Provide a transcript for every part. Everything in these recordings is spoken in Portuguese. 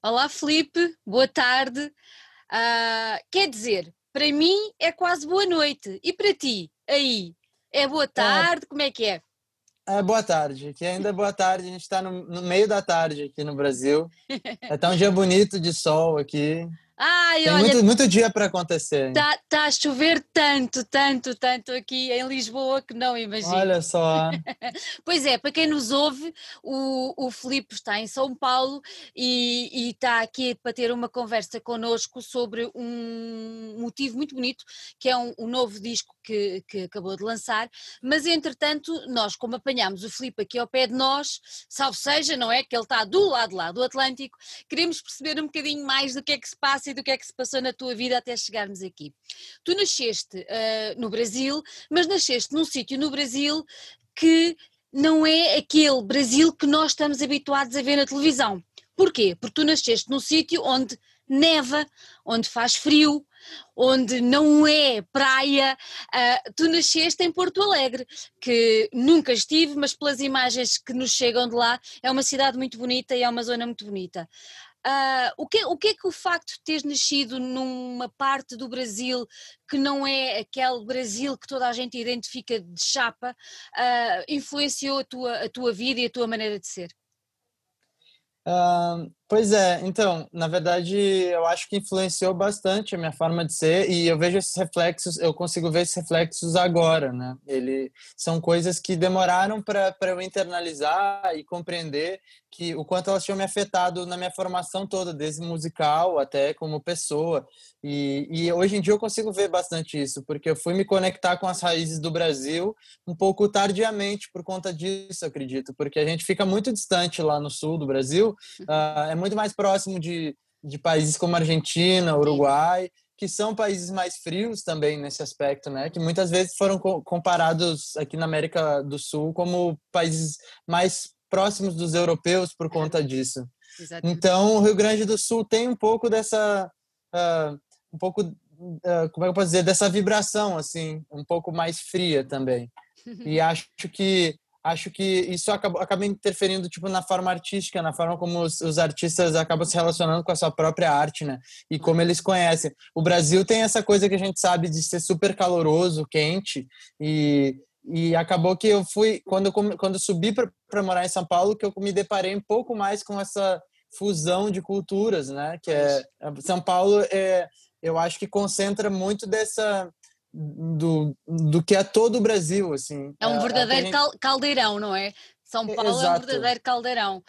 Olá, Felipe, boa tarde. Uh, quer dizer, para mim é quase boa noite. E para ti, aí, é boa é. tarde? É, como é que é? É boa tarde, que ainda é boa tarde. A gente está no, no meio da tarde aqui no Brasil. É tá um dia bonito de sol aqui. Ai, Tem olha, muito, muito dia para acontecer. Está tá a chover tanto, tanto, tanto aqui em Lisboa que não imagino. Olha só. pois é, para quem nos ouve, o, o Filipe está em São Paulo e, e está aqui para ter uma conversa connosco sobre um motivo muito bonito, que é um, um novo disco que, que acabou de lançar, mas entretanto, nós como apanhámos o Filipe aqui ao pé de nós, salvo seja, não é? Que ele está do lado lá do Atlântico, queremos perceber um bocadinho mais do que é que se passa e do que é que se passou na tua vida até chegarmos aqui. Tu nasceste uh, no Brasil, mas nasceste num sítio no Brasil que não é aquele Brasil que nós estamos habituados a ver na televisão. Porquê? Porque tu nasceste num sítio onde neva, onde faz frio, onde não é praia. Uh, tu nasceste em Porto Alegre, que nunca estive, mas pelas imagens que nos chegam de lá, é uma cidade muito bonita e é uma zona muito bonita. Uh, o, que, o que é que o facto de teres nascido numa parte do Brasil que não é aquele Brasil que toda a gente identifica de chapa, uh, influenciou a tua, a tua vida e a tua maneira de ser? Uh, pois é, então, na verdade, eu acho que influenciou bastante a minha forma de ser e eu vejo esses reflexos, eu consigo ver esses reflexos agora, né? Ele são coisas que demoraram para eu internalizar e compreender que o quanto elas tinham me afetado na minha formação toda, desde musical até como pessoa. E, e hoje em dia eu consigo ver bastante isso, porque eu fui me conectar com as raízes do Brasil um pouco tardiamente por conta disso, acredito, porque a gente fica muito distante lá no sul do Brasil, uh, é muito mais próximo de, de países como Argentina, Uruguai, que são países mais frios também nesse aspecto, né? Que muitas vezes foram comparados aqui na América do Sul como países mais próximos dos europeus por conta disso. Exatamente. Então, o Rio Grande do Sul tem um pouco dessa, uh, um pouco, uh, como é que eu posso dizer, dessa vibração assim, um pouco mais fria também. E acho que acho que isso acaba, acaba interferindo tipo na forma artística, na forma como os, os, artistas acabam se relacionando com a sua própria arte, né? E como eles conhecem. O Brasil tem essa coisa que a gente sabe de ser super caloroso, quente e e acabou que eu fui quando quando subi para morar em São Paulo que eu me deparei um pouco mais com essa fusão de culturas, né? Que é São Paulo é eu acho que concentra muito dessa do, do que é todo o Brasil, assim. É um é, verdadeiro é, gente... caldeirão, não é? São Paulo Exato. é um verdadeiro caldeirão.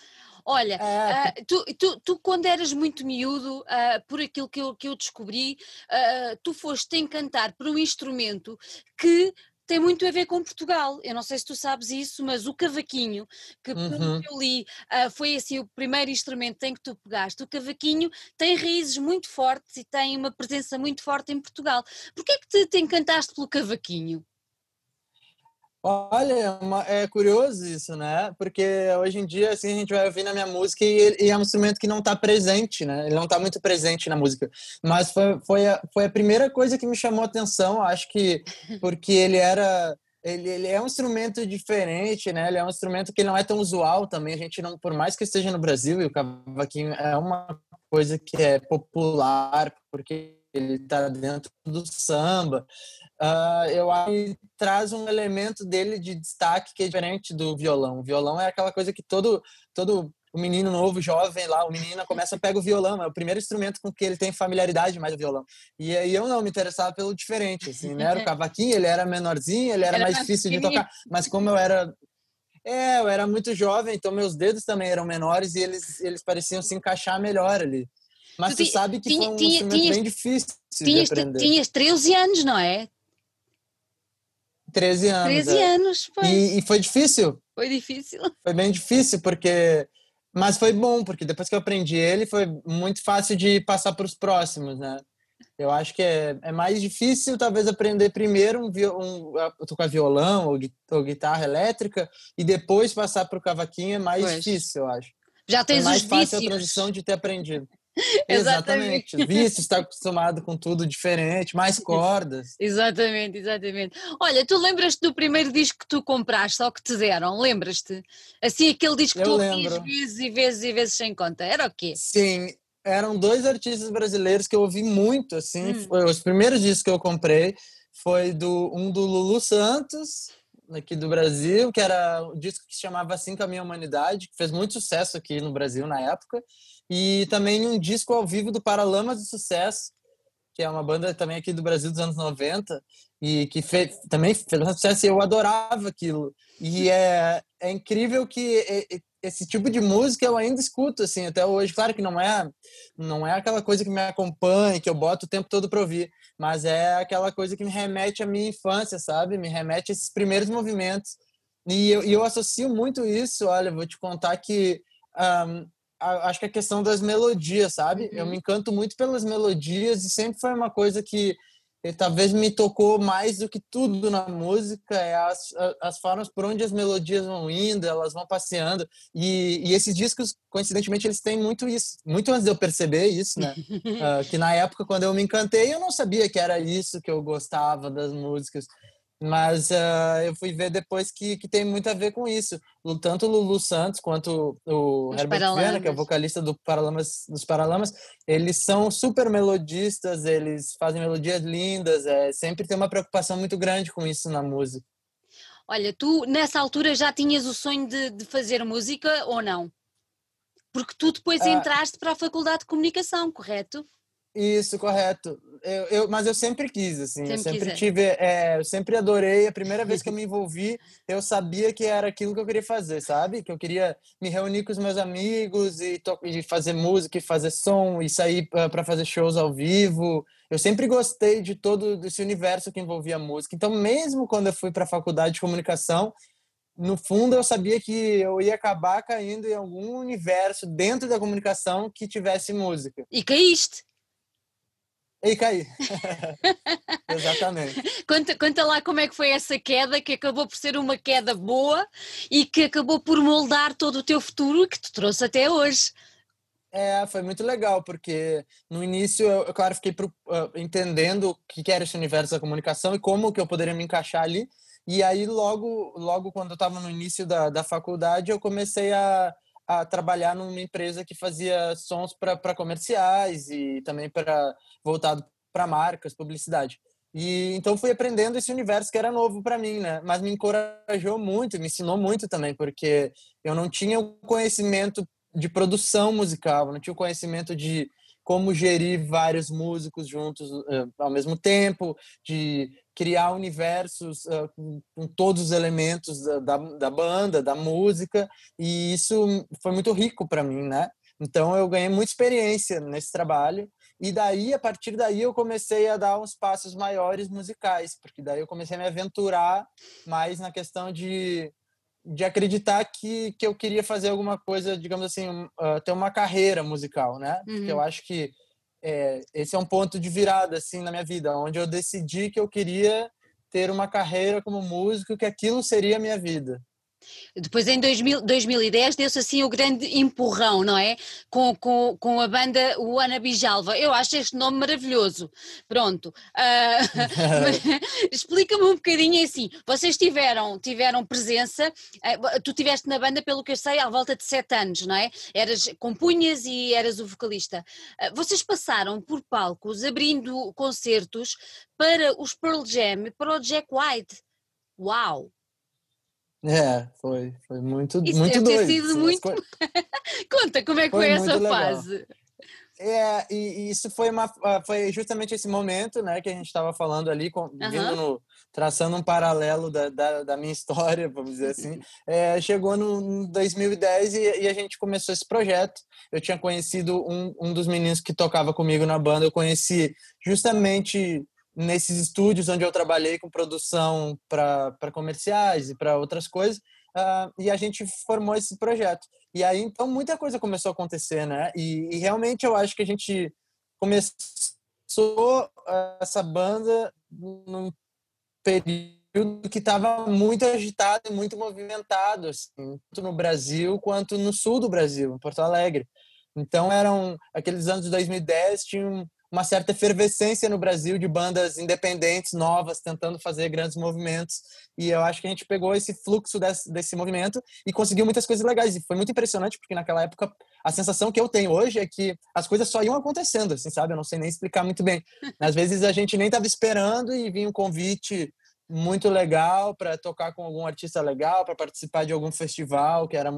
Olha, é. uh, tu, tu, tu, quando eras muito miúdo, uh, por aquilo que eu, que eu descobri, uh, tu foste encantar por um instrumento que tem muito a ver com Portugal. Eu não sei se tu sabes isso, mas o cavaquinho, que uhum. eu li, uh, foi assim o primeiro instrumento em que tu pegaste. O cavaquinho tem raízes muito fortes e tem uma presença muito forte em Portugal. Porquê é que te, te encantaste pelo cavaquinho? Olha, é, é, curioso isso, né? Porque hoje em dia, assim, a gente vai ouvir na minha música e, e é um instrumento que não está presente, né? Ele não está muito presente na música. Mas foi, foi, a, foi a primeira coisa que me chamou a atenção, acho que porque ele era... Ele, ele é um instrumento diferente, né? Ele é um instrumento que não é tão usual também. A gente não, por mais que esteja no Brasil, e o cavaquinho é uma coisa que é popular, porque ele está dentro do samba uh, eu acho que traz um elemento dele de destaque que é diferente do violão. O violão é aquela coisa que todo, todo o menino novo, jovem lá, o menino começa a pegar o violão, é o primeiro instrumento com que ele tem familiaridade mais o violão. E aí eu não me interessava pelo diferente, assim, né? Era o cavaquinho, ele era menorzinho, ele era, era mais difícil de tocar, mas como eu era é, eu era muito jovem, então meus dedos também eram menores e eles eles pareciam se encaixar melhor ali. Mas tu, tu sabe que tinha, foi um tinha, instrumento tinha, bem difícil tinhas, de aprender. Tinhas 13 anos, não é? 13 anos. 13 é. anos, pois. E, e, foi difícil. Foi difícil. Foi bem difícil, porque. Mas foi bom, porque depois que eu aprendi ele, foi muito fácil de passar para os próximos, né? Eu acho que é, é mais difícil, talvez, aprender primeiro um, um, tocar violão ou, ou, guitarra elétrica e depois passar para o cavaquinho é mais pois. difícil, eu acho. Já tens é mais os fácil vícios. a transição de ter aprendido. Exatamente. Visto, está acostumado com tudo diferente, mais cordas. exatamente, exatamente. Olha, tu lembras-te do primeiro disco que tu compraste ou que te deram? Lembras-te? Assim, aquele disco que tu ouvias vezes e vezes e vezes sem conta. Era o quê? Sim, eram dois artistas brasileiros que eu ouvi muito, assim. Hum. Os primeiros discos que eu comprei foi do um do Lulu Santos, aqui do Brasil, que era um disco que se chamava Assim com a Minha Humanidade, que fez muito sucesso aqui no Brasil na época e também um disco ao vivo do Paralamas de Sucesso, que é uma banda também aqui do Brasil dos anos 90 e que fez, também fez sucesso e eu adorava aquilo. E é, é incrível que esse tipo de música eu ainda escuto assim até hoje. Claro que não é não é aquela coisa que me acompanha, que eu boto o tempo todo para ouvir, mas é aquela coisa que me remete à minha infância, sabe? Me remete a esses primeiros movimentos. E eu, e eu associo muito isso. Olha, vou te contar que um, acho que a questão das melodias, sabe? Uhum. Eu me encanto muito pelas melodias e sempre foi uma coisa que talvez me tocou mais do que tudo na música é as, as formas por onde as melodias vão indo, elas vão passeando e, e esses discos coincidentemente eles têm muito isso, muito antes de eu perceber isso, né? uh, que na época quando eu me encantei eu não sabia que era isso que eu gostava das músicas mas uh, eu fui ver depois que, que tem muito a ver com isso. Tanto o Lulu Santos quanto o Os Herbert Viana, que é o vocalista do Paralamas, dos Paralamas, eles são super melodistas, eles fazem melodias lindas, é, sempre tem uma preocupação muito grande com isso na música. Olha, tu nessa altura já tinhas o sonho de, de fazer música ou não? Porque tu depois uh, entraste para a Faculdade de Comunicação, correto? Isso, correto. Eu, eu, mas eu sempre quis, assim, sempre eu sempre tive, é, eu sempre adorei. A primeira vez que eu me envolvi, eu sabia que era aquilo que eu queria fazer, sabe? Que eu queria me reunir com os meus amigos e, e fazer música, e fazer som, e sair para fazer shows ao vivo. Eu sempre gostei de todo esse universo que envolvia música. Então, mesmo quando eu fui para a faculdade de comunicação, no fundo eu sabia que eu ia acabar caindo em algum universo dentro da comunicação que tivesse música. E caíste. E caí. Exatamente. Conta, conta lá como é que foi essa queda, que acabou por ser uma queda boa e que acabou por moldar todo o teu futuro que te trouxe até hoje. É, foi muito legal, porque no início eu, eu claro, fiquei pro, uh, entendendo o que era esse universo da comunicação e como que eu poderia me encaixar ali. E aí, logo, logo quando eu estava no início da, da faculdade, eu comecei a, a trabalhar numa empresa que fazia sons para comerciais e também para voltado para marcas, publicidade. E então fui aprendendo esse universo que era novo para mim, né? Mas me encorajou muito, me ensinou muito também, porque eu não tinha o conhecimento de produção musical, não tinha o conhecimento de como gerir vários músicos juntos uh, ao mesmo tempo, de criar universos uh, com, com, todos os elementos da, da, da, banda, da música, e isso foi muito rico para mim, né? Então eu ganhei muita experiência nesse trabalho, e daí, a partir daí, eu comecei a dar uns passos maiores musicais, porque daí eu comecei a me aventurar mais na questão de de acreditar que, que eu queria fazer alguma coisa, digamos assim, uh, ter uma carreira musical, né? Uhum. Porque eu acho que é, esse é um ponto de virada, assim, na minha vida, onde eu decidi que eu queria ter uma carreira como músico, que aquilo seria a minha vida. Depois em 2000, 2010 deu-se assim o grande empurrão, não é? Com, com, com a banda o Ana Bijalva. Eu acho este nome maravilhoso. Pronto. Uh, Explica-me um bocadinho assim. Vocês tiveram, tiveram presença, uh, tu tiveste na banda, pelo que eu sei, à volta de sete anos, não é? Eras compunhas e eras o vocalista. Uh, vocês passaram por palcos abrindo concertos para os Pearl Jam, para o Jack White. Uau! É, foi, foi muito, Isso muito deve doido. Ter sido muito... Conta, como é que foi, foi essa fase? É, e, isso foi uma ah, foi justamente esse momento, né, que a gente estava falando ali, com, uhum. no, traçando um paralelo da, da, da, minha história, vamos dizer assim. É, chegou no 2010 e, e, a gente começou esse projeto. Eu tinha conhecido um, um dos meninos que tocava comigo na banda, eu conheci justamente nesses estúdios onde eu trabalhei com produção para comerciais e para outras coisas, uh, e a gente formou esse projeto. E aí, então, muita coisa começou a acontecer, né? E, e realmente eu acho que a gente começou essa banda num período que estava muito agitado e muito movimentado, assim, tanto no Brasil quanto no sul do Brasil, em Porto Alegre. Então eram aqueles anos de 2010 tinham uma certa efervescência no Brasil de bandas independentes, novas, tentando fazer grandes movimentos. E eu acho que a gente pegou esse fluxo desse, desse movimento e conseguiu muitas coisas legais. E foi muito impressionante, porque naquela época a sensação que eu tenho hoje é que as coisas só iam acontecendo, assim, sabe? Eu não sei nem explicar muito bem. Às vezes a gente nem estava esperando e vinha um convite muito legal para tocar com algum artista legal, para participar de algum festival, que era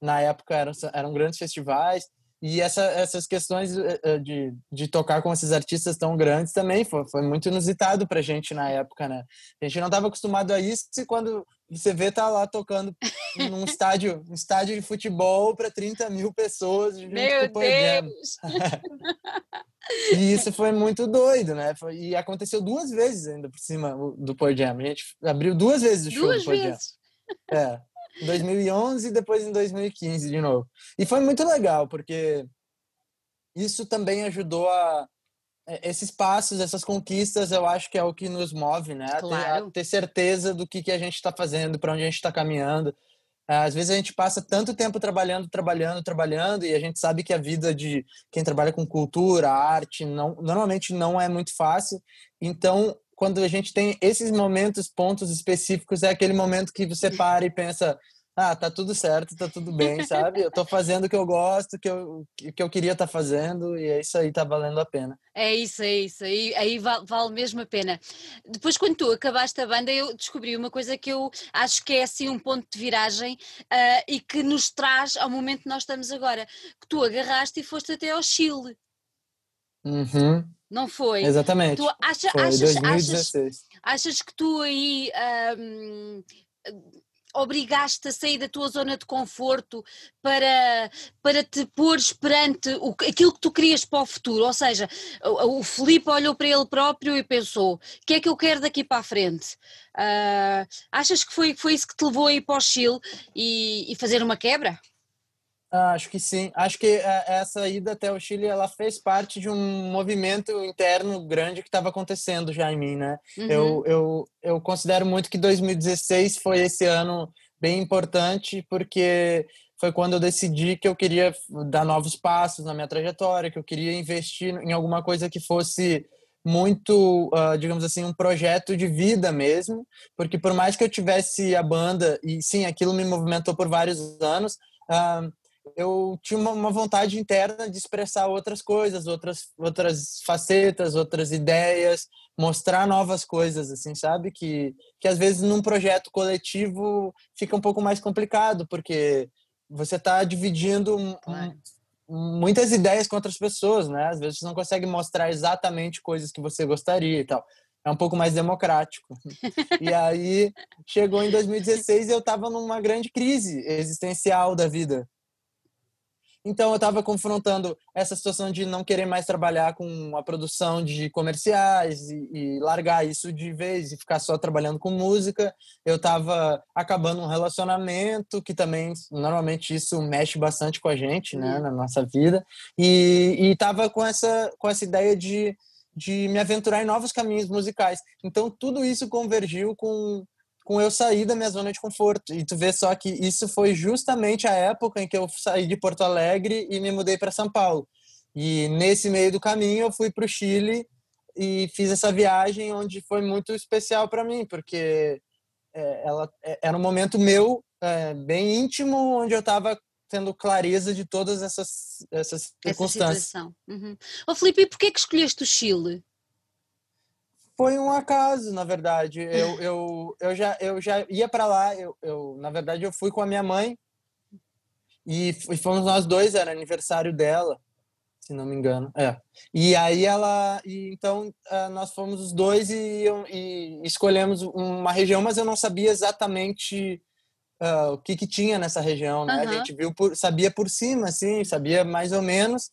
na época eram, eram grandes festivais. E essa, essas questões eh, eh, de, de tocar com esses artistas tão grandes também foi, foi muito inusitado para a gente na época, né? A gente não estava acostumado a isso e quando você vê tá lá tocando num estádio, um estádio de futebol para 30 mil pessoas. Meu Deus! e isso foi muito doido, né? Foi, e aconteceu duas vezes ainda por cima do Power Jam. A gente abriu duas vezes o show duas do vezes. Jam. É 2011 e depois em 2015 de novo. E foi muito legal, porque isso também ajudou a é, esses passos, essas conquistas, eu acho que é o que nos move, né? Claro. A, ter, a ter certeza do que, que a gente está fazendo, para onde a gente está caminhando. É, às vezes a gente passa tanto tempo trabalhando, trabalhando, trabalhando, e a gente sabe que a vida de quem trabalha com cultura, arte, não, normalmente não é muito fácil. Então, quando a gente tem esses momentos, pontos específicos, é aquele momento que você para e pensa, ah, tá tudo certo, tá tudo bem, sabe? Eu tô fazendo o que eu gosto, que eu, que eu queria estar tá fazendo, e é isso aí, tá valendo a pena. É isso, é isso, aí, aí vale, vale mesmo a pena. Depois, quando tu acabaste a banda, eu descobri uma coisa que eu acho que é assim um ponto de viragem uh, e que nos traz ao momento que nós estamos agora, que tu agarraste e foste até ao Chile. Uhum. Não foi? Exatamente. Tu acha, foi, achas, 2016. Achas, achas que tu aí um, obrigaste a sair da tua zona de conforto para, para te pôres perante o, aquilo que tu querias para o futuro? Ou seja, o, o Felipe olhou para ele próprio e pensou: o que é que eu quero daqui para a frente? Uh, achas que foi, foi isso que te levou a ir para o Chile e, e fazer uma quebra? Acho que sim. Acho que é, essa ida até o Chile ela fez parte de um movimento interno grande que estava acontecendo já em mim, né? Uhum. Eu, eu, eu considero muito que 2016 foi esse ano bem importante porque foi quando eu decidi que eu queria dar novos passos na minha trajetória, que eu queria investir em alguma coisa que fosse muito, uh, digamos assim, um projeto de vida mesmo, porque por mais que eu tivesse a banda e sim, aquilo me movimentou por vários anos, uh, eu tinha uma, uma, vontade interna de expressar outras coisas, outras outras facetas, outras ideias, mostrar novas coisas, assim, sabe? Que que às vezes num projeto coletivo fica um pouco mais complicado, porque você está dividindo muitas ideias com outras pessoas, né? Às vezes você não consegue mostrar exatamente coisas que você gostaria e tal. É um pouco mais democrático. e aí chegou em 2016 e eu estava numa grande crise existencial da vida então eu estava confrontando essa situação de não querer mais trabalhar com a produção de comerciais e, e, largar isso de vez e ficar só trabalhando com música. Eu estava acabando um relacionamento que também normalmente isso mexe bastante com a gente, né, na nossa vida. E estava com essa com essa ideia de de me aventurar em novos caminhos musicais. Então tudo isso convergiu com com eu sair da minha zona de conforto. E tu vê só que isso foi justamente a época em que eu saí de Porto Alegre e me mudei para São Paulo. E nesse meio do caminho eu fui para o Chile e fiz essa viagem onde foi muito especial para mim, porque é, ela é, era um momento meu é, bem íntimo, onde eu estava tendo clareza de todas essas, essas circunstâncias. Essa situação. Uhum. Ô Felipe, e por que escolheste o Chile? Foi um acaso, na verdade. Eu, eu, eu, já, eu já ia para lá, eu, eu, na verdade, eu fui com a minha mãe e, fomos nós dois, era aniversário dela, se não me engano. É. E aí ela, e então eh, nós fomos os dois e, e escolhemos uma região, mas eu não sabia exatamente uh, o que, que tinha nessa região, né? Uhum. A gente viu por, sabia por cima, assim, sabia mais ou menos.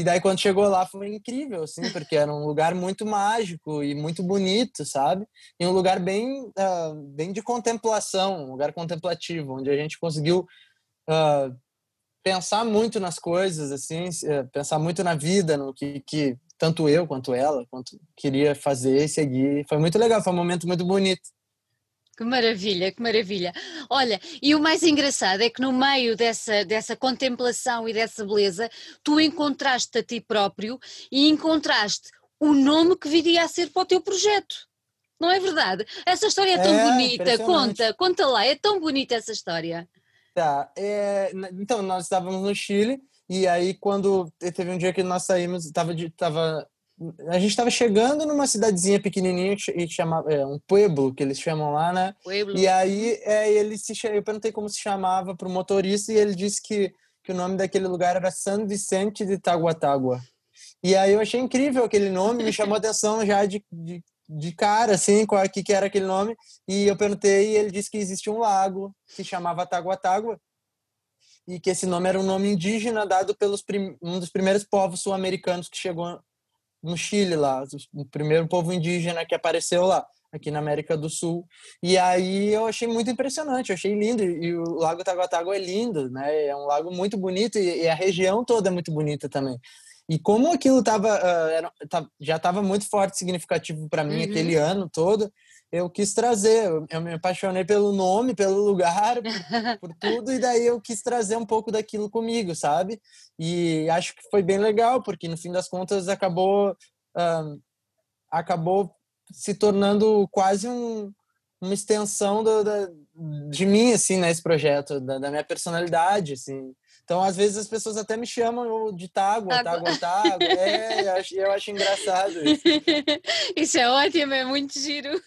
E daí quando chegou lá foi incrível, assim, porque era um lugar muito mágico e muito bonito, sabe? E um lugar bem, uh, bem de contemplação, um lugar contemplativo, onde a gente conseguiu uh, pensar muito nas coisas, assim, uh, pensar muito na vida, no que, que tanto eu quanto ela, quanto queria fazer e seguir. Foi muito legal, foi um momento muito bonito. Que maravilha, que maravilha. Olha, e o mais engraçado é que no meio dessa, dessa contemplação e dessa beleza, tu encontraste a ti próprio e encontraste o nome que viria a ser para o teu projeto. Não é verdade? Essa história é tão é, bonita, conta, conta lá, é tão bonita essa história. Tá, é, então nós estávamos no Chile e aí quando teve um dia que nós saímos, estava tava a gente estava chegando numa cidadezinha pequenininha e chamava é, um pueblo que eles chamam lá, né? Pueblo. E aí é, ele se eu perguntei como se chamava para o motorista e ele disse que, que o nome daquele lugar era San Vicente de Taguatágua. E aí eu achei incrível aquele nome, me chamou a atenção já de, de, de cara, assim, qual que, que era aquele nome. E eu perguntei e ele disse que existia um lago que chamava Taguatágua e que esse nome era um nome indígena dado pelos um dos primeiros povos sul-americanos que chegou no Chile lá, o primeiro povo indígena que apareceu lá, aqui na América do Sul. E aí eu achei muito impressionante, eu achei lindo. E o Lago Taguatágua é lindo, né? É um lago muito bonito e a região toda é muito bonita também. E como aquilo tava, uh, já estava muito forte, significativo para mim uhum. aquele ano todo, eu quis trazer. Eu, me apaixonei pelo nome, pelo lugar, por, por, tudo, e daí eu quis trazer um pouco daquilo comigo, sabe? E acho que foi bem legal, porque no fim das contas acabou, uh, acabou se tornando quase um, uma extensão do, da, de mim, assim, nesse projeto, da, da minha personalidade, assim. Então, às vezes, as pessoas até me chamam de Tágua, Tágua, Tágua. É, eu acho, eu acho engraçado isso. isso é ótimo, é muito giro.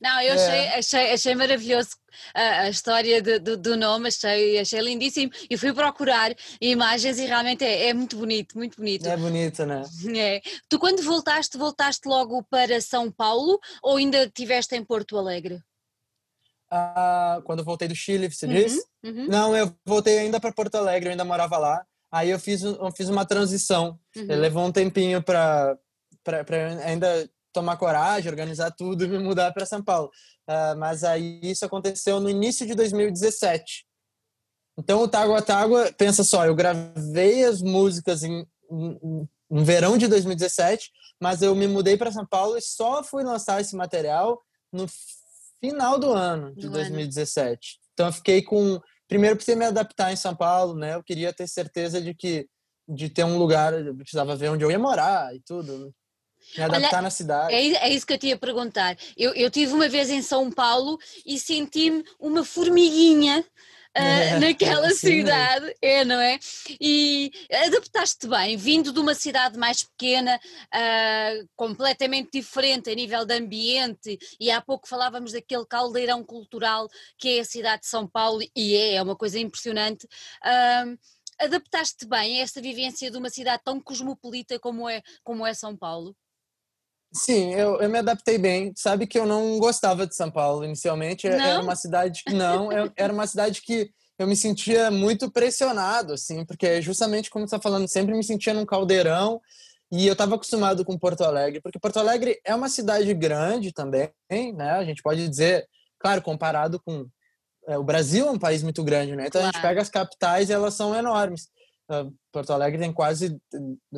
Não, eu achei, é. achei, achei maravilhoso a, a história de, do, do nome, achei, achei lindíssimo. E fui procurar imagens e realmente é, é muito bonito, muito bonito. É bonito, né? É. Tu, quando voltaste, voltaste logo para São Paulo ou ainda estiveste em Porto Alegre? Uh, quando eu voltei do Chile, você uhum, disse? Uhum. Não, eu voltei ainda para Porto Alegre, eu ainda morava lá. Aí eu fiz, eu fiz uma transição. Uhum. Levou um tempinho para ainda tomar coragem, organizar tudo e me mudar para São Paulo. Uh, mas aí isso aconteceu no início de 2017. Então o Tágua Tágua, pensa só, eu gravei as músicas em, em, no verão de 2017, mas eu me mudei para São Paulo e só fui lançar esse material no final do ano de do 2017. Ano. Então eu fiquei com primeiro precisei me adaptar em São Paulo, né? Eu queria ter certeza de que de ter um lugar, eu precisava ver onde eu ia morar e tudo. Me adaptar Olha, na cidade. É, é, isso que eu te ia perguntar. Eu, eu tive uma vez em São Paulo e senti-me uma formiguinha uh, naquela cidade, é, não é? E adaptaste-te bem, vindo de uma cidade mais pequena, uh, completamente diferente a nível de ambiente, e há pouco falávamos daquele caldeirão cultural que é a cidade de São Paulo, e é, é uma coisa impressionante. Uh, adaptaste-te bem a esta vivência de uma cidade tão cosmopolita como é, como é São Paulo? Sim, eu, eu me adaptei bem. Sabe que eu não gostava de São Paulo inicialmente. Não? Era uma cidade que não, era uma cidade que eu me sentia muito pressionado, assim, porque justamente como você está falando, sempre me sentia num caldeirão e eu estava acostumado com Porto Alegre, porque Porto Alegre é uma cidade grande também, né? A gente pode dizer, claro, comparado com é, o Brasil é um país muito grande, né? Então claro. a gente pega as capitais e elas são enormes. Porto Alegre tem quase,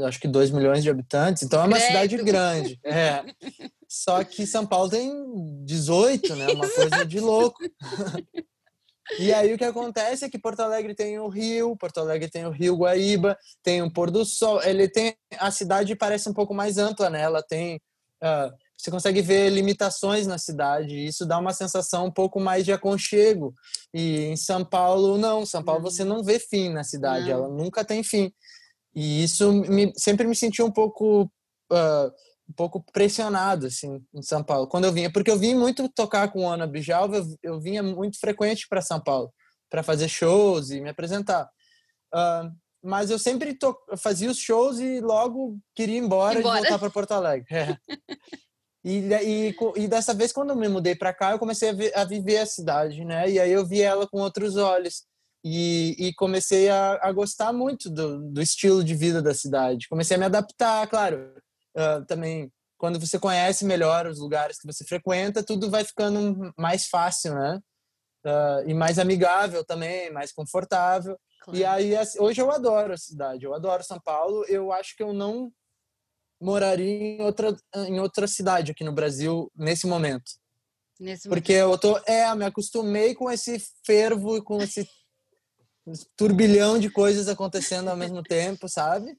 acho que 2 milhões de habitantes, então é uma Credo. cidade grande. É. Só que São Paulo tem 18, né? Uma coisa de louco. E aí o que acontece é que Porto Alegre tem o rio, Porto Alegre tem o rio Guaíba, tem o pôr do sol. Ele tem a cidade parece um pouco mais ampla, né? Ela tem uh, você consegue ver limitações na cidade, e isso dá uma sensação um pouco mais de aconchego. E em São Paulo, não. São Paulo você não vê fim na cidade, não. ela nunca tem fim. E isso me, sempre me sentiu um pouco, uh, um pouco pressionado, assim, em São Paulo. Quando eu vinha, porque eu vim muito tocar com Ana Bijalva, eu, eu vinha muito frequente para São Paulo, para fazer shows e me apresentar. Uh, mas eu sempre to... fazia os shows e logo queria ir embora, embora. e voltar para Porto Alegre. É. E, e, e dessa vez, quando eu me mudei para cá, eu comecei a, ver, a, viver a cidade, né? E aí eu vi ela com outros olhos. E, e comecei a, a, gostar muito do, do, estilo de vida da cidade. Comecei a me adaptar, claro. Uh, também, quando você conhece melhor os lugares que você frequenta, tudo vai ficando mais fácil, né? Uh, e mais amigável também, mais confortável. Claro. E aí, hoje eu adoro a cidade, eu adoro São Paulo. Eu acho que eu não moraria em outra, em outra cidade aqui no Brasil nesse momento. Nesse Porque eu tô, é, me acostumei com esse fervo e com esse turbilhão de coisas acontecendo ao mesmo tempo, sabe?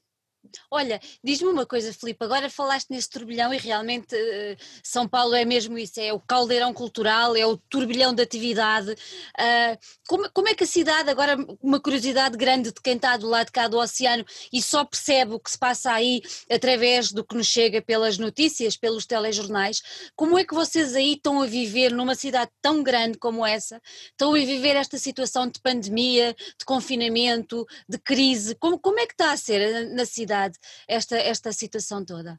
Olha, diz-me uma coisa, Filipe, agora falaste nesse turbilhão e realmente uh, São Paulo é mesmo isso, é o caldeirão cultural, é o turbilhão de atividade. Uh, como, como, é que a cidade, agora uma curiosidade grande de quem está do lado de cá do oceano e só percebe o que se passa aí através do que nos chega pelas notícias, pelos telejornais, como é que vocês aí estão a viver numa cidade tão grande como essa, estão a viver esta situação de pandemia, de confinamento, de crise, como, como é que está a ser na cidade? Cidade esta, esta situação toda?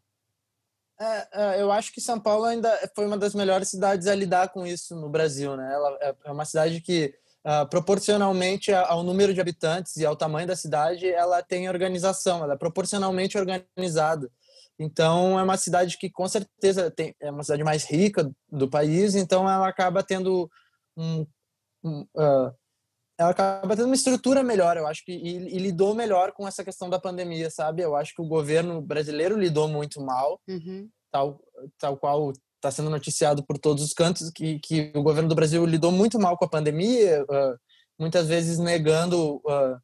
É, é, eu acho que São Paulo ainda foi uma das melhores cidades a lidar com isso no Brasil, né? Ela é, é uma cidade que, uh, proporcionalmente ao número de habitantes e ao tamanho da cidade, ela tem organização, ela é proporcionalmente organizada. Então, é uma cidade que, com certeza, tem, é uma cidade mais rica do país, então ela acaba tendo um, um uh, ela acaba tendo uma estrutura melhor, eu acho que e, e, lidou melhor com essa questão da pandemia, sabe? Eu acho que o governo brasileiro lidou muito mal, uhum. tal, tal qual está sendo noticiado por todos os cantos que, que o governo do Brasil lidou muito mal com a pandemia, uh, muitas vezes negando uh,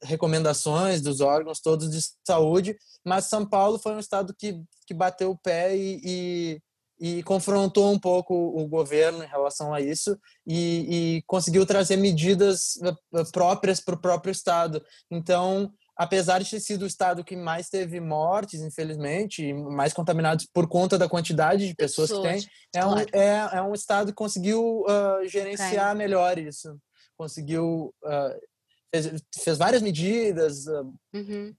recomendações dos órgãos todos de saúde, mas São Paulo foi um estado que, que bateu o pé e, e e confrontou um pouco o governo em relação a isso e, e conseguiu trazer medidas eh, próprias para o próprio estado. Então, apesar de ter sido o estado que mais teve mortes, infelizmente, mais contaminados por conta da quantidade de pessoas, pessoas que tem, é, um, é, é um estado que conseguiu uh, gerenciar melhor isso. Conseguiu. Uh, fez, fez várias medidas. Uh, uhum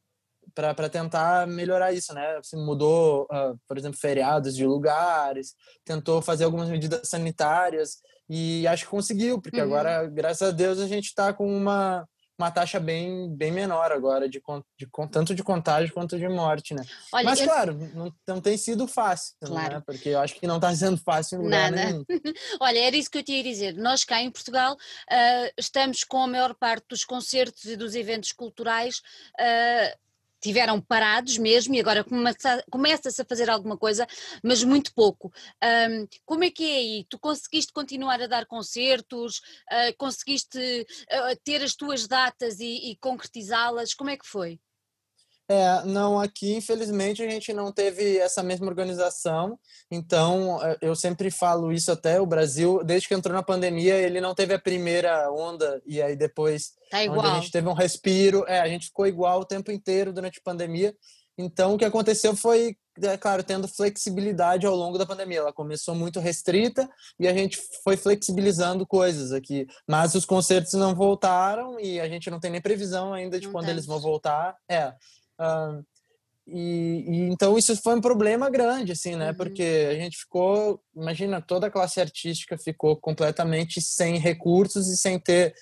para tentar melhorar isso, né? Assim, mudou, uh, por exemplo, feriados de lugares, tentou fazer algumas medidas sanitárias e acho que conseguiu, porque uhum. agora, graças a Deus, a gente está com uma, uma taxa bem, bem menor agora, de, de, tanto de contágio quanto de morte, né? Olha, Mas, eu... claro, não, não tem sido fácil, né? claro. né? Porque eu acho que não está sendo fácil em lugar Nada. nenhum. Olha, era isso que eu tinha a dizer. Nós cá em Portugal uh, estamos com a maior parte dos concertos e dos eventos culturais uh, tiveram parados mesmo e agora começa-se a fazer alguma coisa, mas muito pouco. Um, como é que é aí? Tu conseguiste continuar a dar concertos? Uh, conseguiste uh, ter as tuas datas e, e concretizá-las? Como é que foi? É, não, aqui infelizmente a gente não teve essa mesma organização, então é, eu sempre falo isso até, o Brasil, desde que entrou na pandemia, ele não teve a primeira onda, e aí depois tá a gente teve um respiro, é, a gente ficou igual o tempo inteiro durante a pandemia, então o que aconteceu foi, é claro, tendo flexibilidade ao longo da pandemia, ela começou muito restrita e a gente foi flexibilizando coisas aqui, mas os concertos não voltaram e a gente não tem nem previsão ainda de não quando tem. eles vão voltar, é... Uh, e, e, então isso foi um problema grande, assim, né? Uhum. Porque a gente ficou, imagina, toda a classe artística ficou completamente sem recursos e sem ter,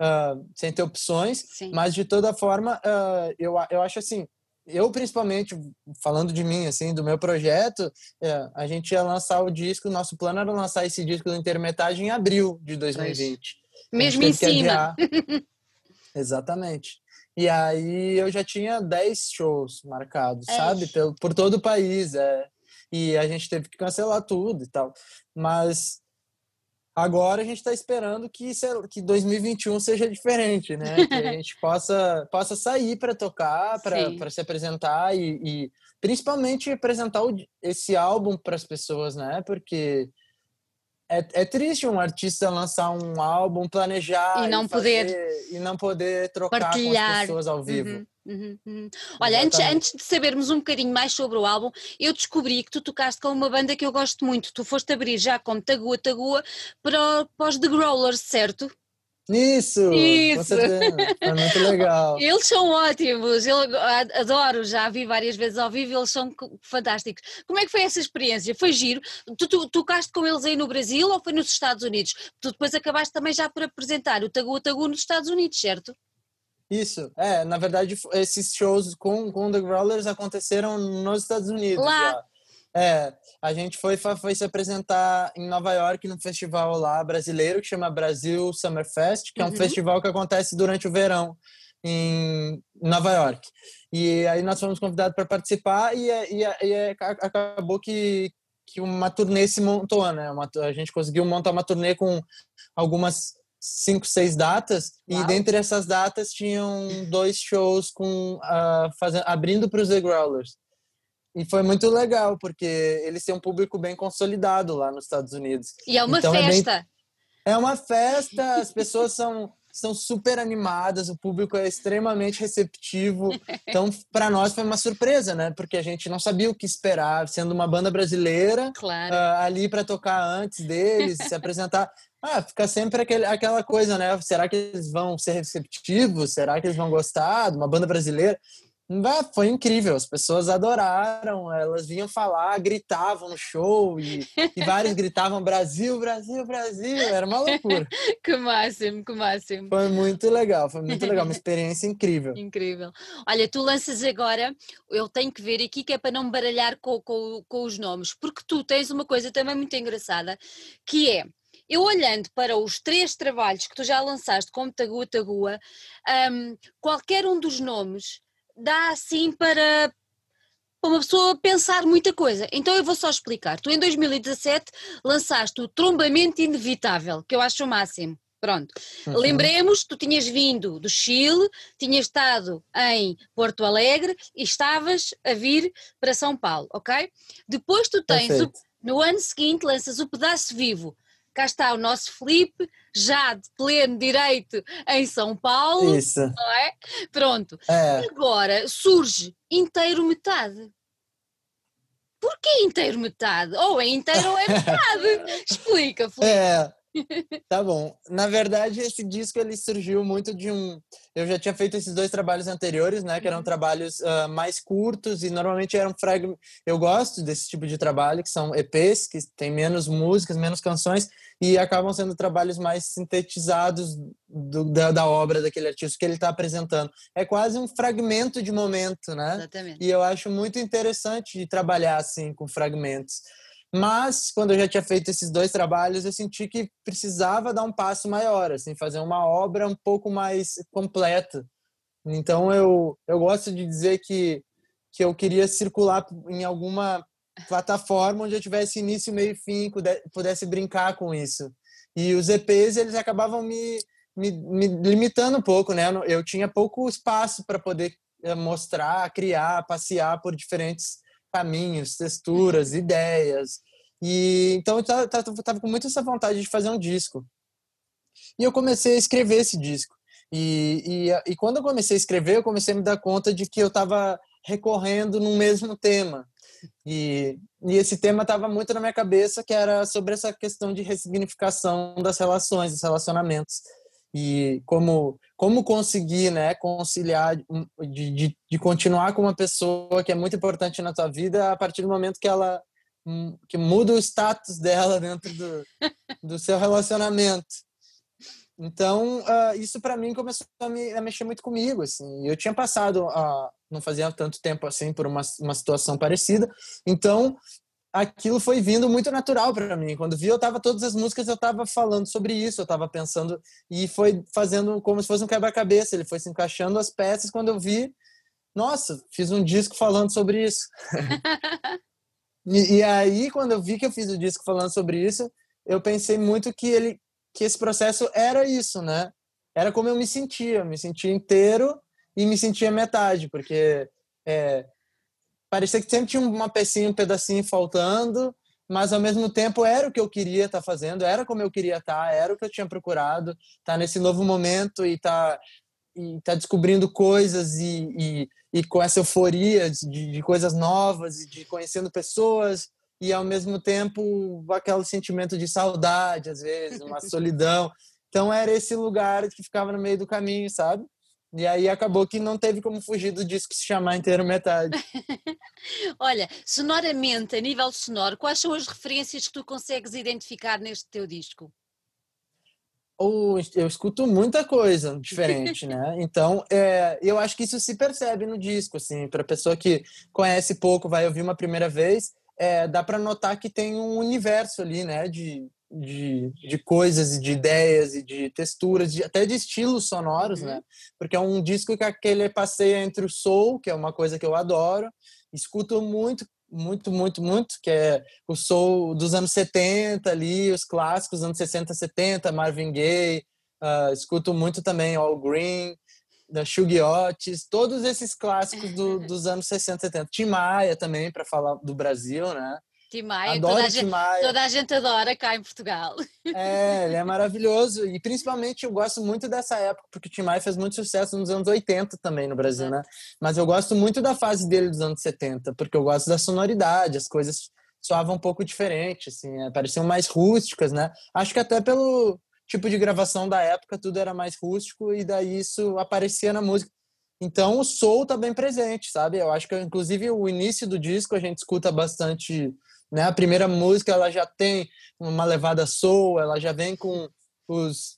uh, sem ter opções. Sim. Mas de toda forma, uh, eu, eu acho assim, eu principalmente falando de mim, assim, do meu projeto, é, a gente ia lançar o disco. Nosso plano era lançar esse disco do Intermetade em abril de 2020. Mesmo em cima. Exatamente. E aí eu já tinha 10 shows marcados, é. sabe? Por, por todo o país. É. E a gente teve que cancelar tudo e tal. Mas agora a gente está esperando que, que 2021 seja diferente, né? Que a gente possa, possa sair para tocar, para se apresentar e, e principalmente apresentar o, esse álbum para as pessoas, né? Porque é, é triste um artista lançar um álbum, planejar e não e poder e não poder trocar partilhar. com as pessoas ao vivo. Uhum. Uhum, uhum. Olha, antes, antes de sabermos um bocadinho mais sobre o álbum, eu descobri que tu tocaste com uma banda que eu gosto muito. Tu foste abrir já como Tagua Tagua para, para os The Growlers, certo? Isso! Isso! É muito legal. Eles são ótimos, eu adoro, já vi várias vezes ao vivo, eles são fantásticos. Como é que foi essa experiência? Foi giro? Tu, tu tocaste com eles aí no Brasil ou foi nos Estados Unidos? Tu depois acabaste também já por apresentar o Tagu Tagu nos Estados Unidos, certo? Isso, é, na verdade esses shows com, com The Growlers aconteceram nos Estados Unidos Lá. já. É, a gente foi, foi se apresentar em Nova York num festival lá brasileiro que chama Brasil Summer Fest, que é um uhum. festival que acontece durante o verão em Nova York. E aí nós fomos convidados para participar e, e, e, acabou que que uma turnê se montou, né? Uma, a gente conseguiu montar uma turnê com algumas cinco, seis datas Uau. e dentre essas datas tinham dois shows com uh, fazendo, abrindo para os The Growlers. E foi muito legal, porque eles têm um público bem consolidado lá nos Estados Unidos. E é uma então, festa. É, bem... é uma festa, as pessoas são são super animadas, o público é extremamente receptivo. Então, para nós foi uma surpresa, né? Porque a gente não sabia o que esperar, sendo uma banda brasileira, claro. uh, ali para tocar antes deles, se apresentar. Ah, fica sempre aquele, aquela coisa, né? Será que eles vão ser receptivos? Será que eles vão gostar de uma banda brasileira? Foi incrível, as pessoas adoraram, elas vinham falar, gritavam no show e, e vários gritavam Brasil, Brasil, Brasil, era uma loucura. que máximo, que máximo. Foi muito legal, foi muito legal, uma experiência incrível. Incrível. Olha, tu lanças agora, eu tenho que ver aqui que é para não baralhar com, com, com os nomes, porque tu tens uma coisa também muito engraçada, que é, eu olhando para os três trabalhos que tu já lançaste, como Tagua Tagua, um, qualquer um dos nomes dá assim para, para uma pessoa pensar muita coisa. Então eu vou só explicar. Tu em 2017 lançaste o Trombamento Inevitável, que eu acho o máximo. Pronto. Uhum. Lembremos, tu tinhas vindo do Chile, tinhas estado em Porto Alegre e estavas a vir para São Paulo, ok? Depois tu tens, o, no ano seguinte, lanças o Pedaço Vivo, cá está o nosso Felipe, já de pleno direito em São Paulo. Isso. Não é? Pronto. É. Agora surge inteiro metade. Porquê inteiro metade? Ou é inteiro ou é metade? Explica, Felipe. É. Tá bom. Na verdade, esse disco ele surgiu muito de um. Eu já tinha feito esses dois trabalhos anteriores, né? Que eram uhum. trabalhos uh, mais curtos e normalmente eram fragmentos. Eu gosto desse tipo de trabalho, que são EPs, que tem menos músicas, menos canções e acabam sendo trabalhos mais sintetizados do, da, da, obra daquele artista que ele está apresentando. É quase um fragmento de momento, né? Exatamente. E eu acho muito interessante de trabalhar assim com fragmentos. Mas quando eu já tinha feito esses dois trabalhos, eu senti que precisava dar um passo maior, assim, fazer uma obra um pouco mais completa. Então eu eu gosto de dizer que que eu queria circular em alguma plataforma onde eu tivesse início, meio e fim, pudesse brincar com isso. E os EPs eles acabavam me, me, me limitando um pouco, né? Eu tinha pouco espaço para poder eh, mostrar, criar, passear por diferentes caminhos, texturas, ideias. E então eu tava, com muito essa vontade de fazer um disco. E eu comecei a escrever esse disco. E, e, e quando eu comecei a escrever, eu comecei a me dar conta de que eu estava recorrendo no mesmo tema. E, e esse tema estava muito na minha cabeça, que era sobre essa questão de ressignificação das relações, dos relacionamentos e como como conseguir né conciliar de, de, de, continuar com uma pessoa que é muito importante na tua vida a partir do momento que ela hum, que muda o status dela dentro do, do seu relacionamento. Então uh, isso para mim começou a, me, a, mexer muito comigo assim. Eu tinha passado uh, não fazia tanto tempo assim por uma, uma situação parecida. Então aquilo foi vindo muito natural para mim. Quando vi, eu tava todas as músicas, eu tava falando sobre isso, eu tava pensando e foi fazendo como se fosse um quebra-cabeça. Ele foi se encaixando as peças. Quando eu vi, nossa, fiz um disco falando sobre isso. e, e, aí, quando eu vi que eu fiz o disco falando sobre isso, eu pensei muito que ele, que esse processo era isso, né? Era como eu me sentia, eu me sentia inteiro e me sentia metade, porque é, parecia que sempre tinha uma pecinha, um pedacinho faltando, mas ao mesmo tempo era o que eu queria estar tá fazendo, era como eu queria estar, tá, era o que eu tinha procurado, estar tá nesse novo momento e estar tá, e tá descobrindo coisas e, e, e, com essa euforia de, de coisas novas e de conhecendo pessoas e ao mesmo tempo aquele sentimento de saudade às vezes, uma solidão. Então era esse lugar que ficava no meio do caminho, sabe? E aí acabou que não teve como fugir do disco se chamar inteiro metade. Olha, sonoramente, a nível sonoro, quais são as referências que tu consegues identificar neste teu disco? Oh, eu escuto muita coisa diferente, né? Então, é, eu acho que isso se percebe no disco, assim, para pessoa que conhece pouco, vai ouvir uma primeira vez, é, dá para notar que tem um universo ali, né? De, de, de coisas e de ideias e de texturas, de, até de estilos sonoros, uhum. né? Porque é um disco que aquele passeia entre o soul, que é uma coisa que eu adoro, escuto muito muito, muito, muito, que é o soul dos anos 70 ali, os clássicos anos 60, 70, Marvin Gaye, uh, escuto muito também All Green, da Shuggy Otis, todos esses clássicos do, dos anos 60, 70. Tim Maia também, para falar do Brasil, né? Tim Maia, Adoro toda, a gente, toda a gente adora cá em Portugal. É, ele é maravilhoso. E principalmente eu gosto muito dessa época, porque o Tim Maia fez muito sucesso nos anos 80 também no Brasil, né? Mas eu gosto muito da fase dele dos anos 70, porque eu gosto da sonoridade, as coisas soavam um pouco diferente, assim, é, pareciam mais rústicas, né? Acho que até pelo tipo de gravação da época tudo era mais rústico e daí isso aparecia na música. Então o soul tá bem presente, sabe? Eu acho que inclusive o início do disco a gente escuta bastante né? A primeira música ela já tem uma levada soul, ela já vem com os,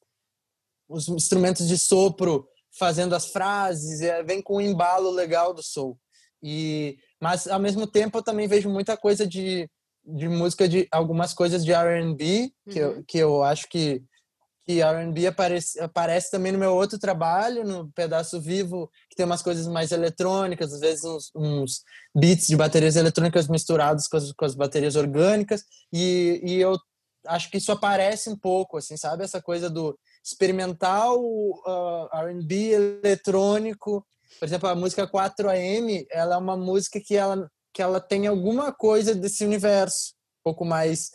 os instrumentos de sopro fazendo as frases, vem com um embalo legal do soul. E mas ao mesmo tempo eu também vejo muita coisa de, de música de algumas coisas de R&B que, uhum. eu, que eu acho que que R&B aparece, aparece também no meu outro trabalho, no Pedaço Vivo, que tem umas coisas mais eletrônicas, às vezes uns, uns beats de baterias eletrônicas misturados com as, com as baterias orgânicas, e, e eu acho que isso aparece um pouco, assim, sabe? Essa coisa do experimental uh, R&B eletrônico. Por exemplo, a música 4AM, ela é uma música que ela, que ela tem alguma coisa desse universo, um pouco mais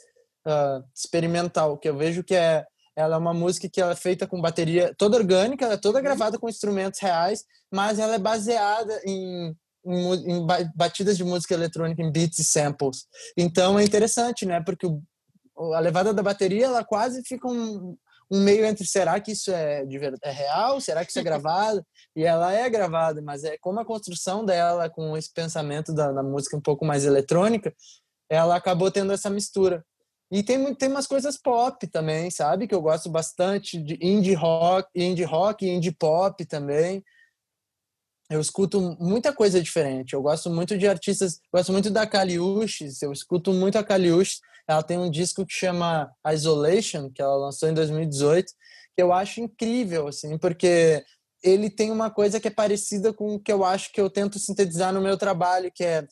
uh, experimental, que eu vejo que é ela é uma música que ela é feita com bateria toda orgânica, ela é toda gravada com instrumentos reais, mas ela é baseada em, em, em batidas de música eletrônica, em beats e samples. Então é interessante, né? Porque o, a levada da bateria, ela quase fica um, um meio entre será que isso é, de, é real, será que isso é gravado? e ela é gravada, mas é como a construção dela com esse pensamento da, da música um pouco mais eletrônica, ela acabou tendo essa mistura. E tem, tem umas coisas pop também, sabe? Que eu gosto bastante de indie rock, indie rock indie pop também. Eu escuto muita coisa diferente. Eu gosto muito de artistas, gosto muito da Kaliushis, eu escuto muito a Kaliushis. Ela tem um disco que chama Isolation, que ela lançou em 2018, que eu acho incrível, assim, porque ele tem uma coisa que é parecida com o que eu acho que eu tento sintetizar no meu trabalho, que é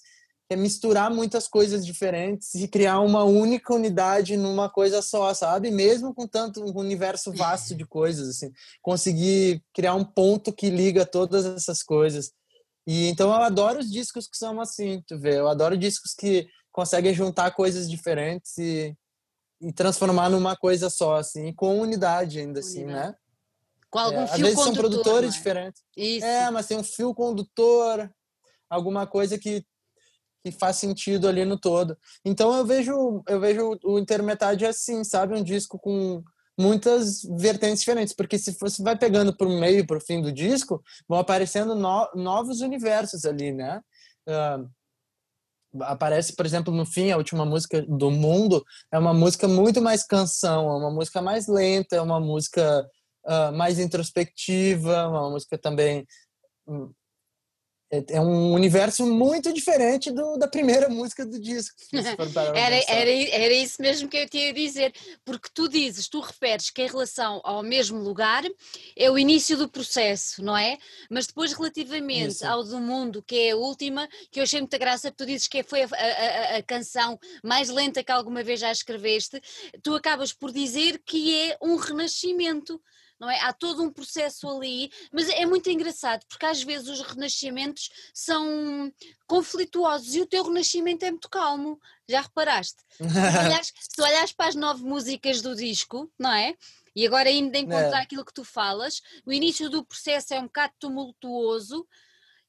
é misturar muitas coisas diferentes e criar uma única unidade numa coisa só, sabe? Mesmo com tanto um universo vasto de coisas, assim, conseguir criar um ponto que liga todas essas coisas. E então eu adoro os discos que são assim, tu vê? Eu adoro discos que conseguem juntar coisas diferentes e, e transformar numa coisa só, assim, com unidade ainda, assim, né? Com algum é, fio Às vezes são produtores é? diferentes. Isso. É, mas tem um fio condutor, alguma coisa que que faz sentido ali no todo. Então eu vejo eu vejo o Intermetade assim, sabe, um disco com muitas vertentes diferentes, porque se você vai pegando para o meio, para o fim do disco, vão aparecendo no, novos universos ali, né? Uh, aparece, por exemplo, no fim, a última música do mundo é uma música muito mais canção, é uma música mais lenta, é uma música uh, mais introspectiva, uma música também hum, é, é um universo muito diferente do, da primeira música do disco. era, era, era isso mesmo que eu tinha a dizer, porque tu dizes, tu referes que em relação ao mesmo lugar é o início do processo, não é? Mas depois, relativamente isso. ao do mundo, que é a última, que eu achei muita graça, porque tu dizes que foi a, a, a, canção mais lenta que alguma vez já escreveste, tu acabas por dizer que é um renascimento não é? Há todo um processo ali, mas é muito engraçado porque às vezes os renascimentos são conflituosos e o teu renascimento é muito calmo, já reparaste? se, olhares, se olhares para as nove músicas do disco, não é? E agora ainda encontrar é. aquilo que tu falas, o início do processo é um bocado tumultuoso,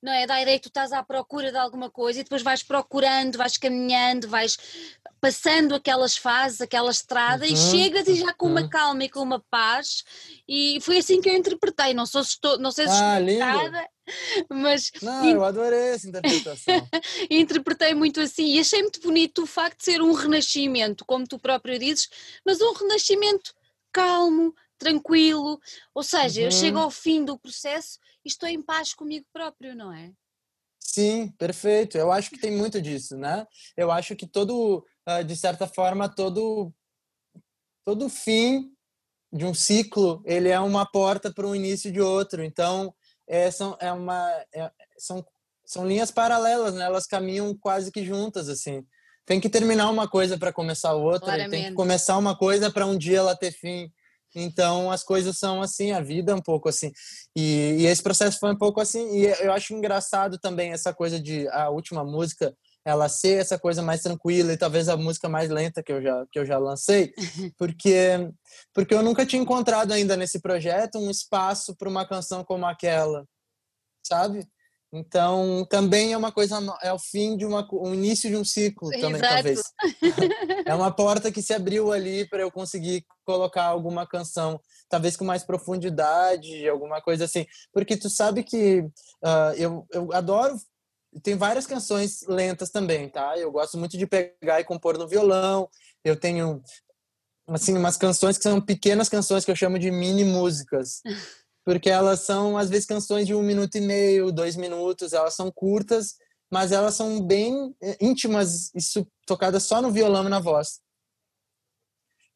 não é? Da ideia que tu estás à procura de alguma coisa e depois vais procurando, vais caminhando, vais passando aquelas fases, aquela estrada uhum, e chegas e já com uma uhum. calma e com uma paz e foi assim que eu interpretei, não, sou, estou, não sei se ah, estou mas... Não, eu adorei essa interpretação. interpretei muito assim e achei muito bonito o facto de ser um renascimento, como tu próprio dizes, mas um renascimento calmo, tranquilo, ou seja, uhum. eu chego uhum. ao fim do processo e estou em paz comigo próprio, não é? Sim, perfeito. Eu acho que tem muito disso, né? Eu acho que todo, ah, de certa forma, todo todo fim de um ciclo, ele é uma porta para o início de outro. Então, é, são, é uma, é, são, são linhas paralelas, né? Elas caminham quase que juntas, assim. Tem que terminar uma coisa para começar outra, tem que começar uma coisa para um dia ela ter fim. Então as coisas são assim, a vida é um pouco assim. E, e, esse processo foi um pouco assim. E eu acho engraçado também essa coisa de a última música ela ser essa coisa mais tranquila e talvez a música mais lenta que eu já que eu já lancei, porque porque eu nunca tinha encontrado ainda nesse projeto um espaço para uma canção como aquela, sabe? Então, também é uma coisa, é o fim de uma, o início de um ciclo também, Exato. talvez. é uma porta que se abriu ali para eu conseguir colocar alguma canção, talvez com mais profundidade, alguma coisa assim. Porque tu sabe que uh, eu, eu adoro, tem várias canções lentas também, tá? Eu gosto muito de pegar e compor no violão. Eu tenho, assim, umas canções que são pequenas canções que eu chamo de mini músicas. porque elas são às vezes canções de um minuto e meio, dois minutos, elas são curtas, mas elas são bem eh, íntimas, isso tocadas só no violão e na voz.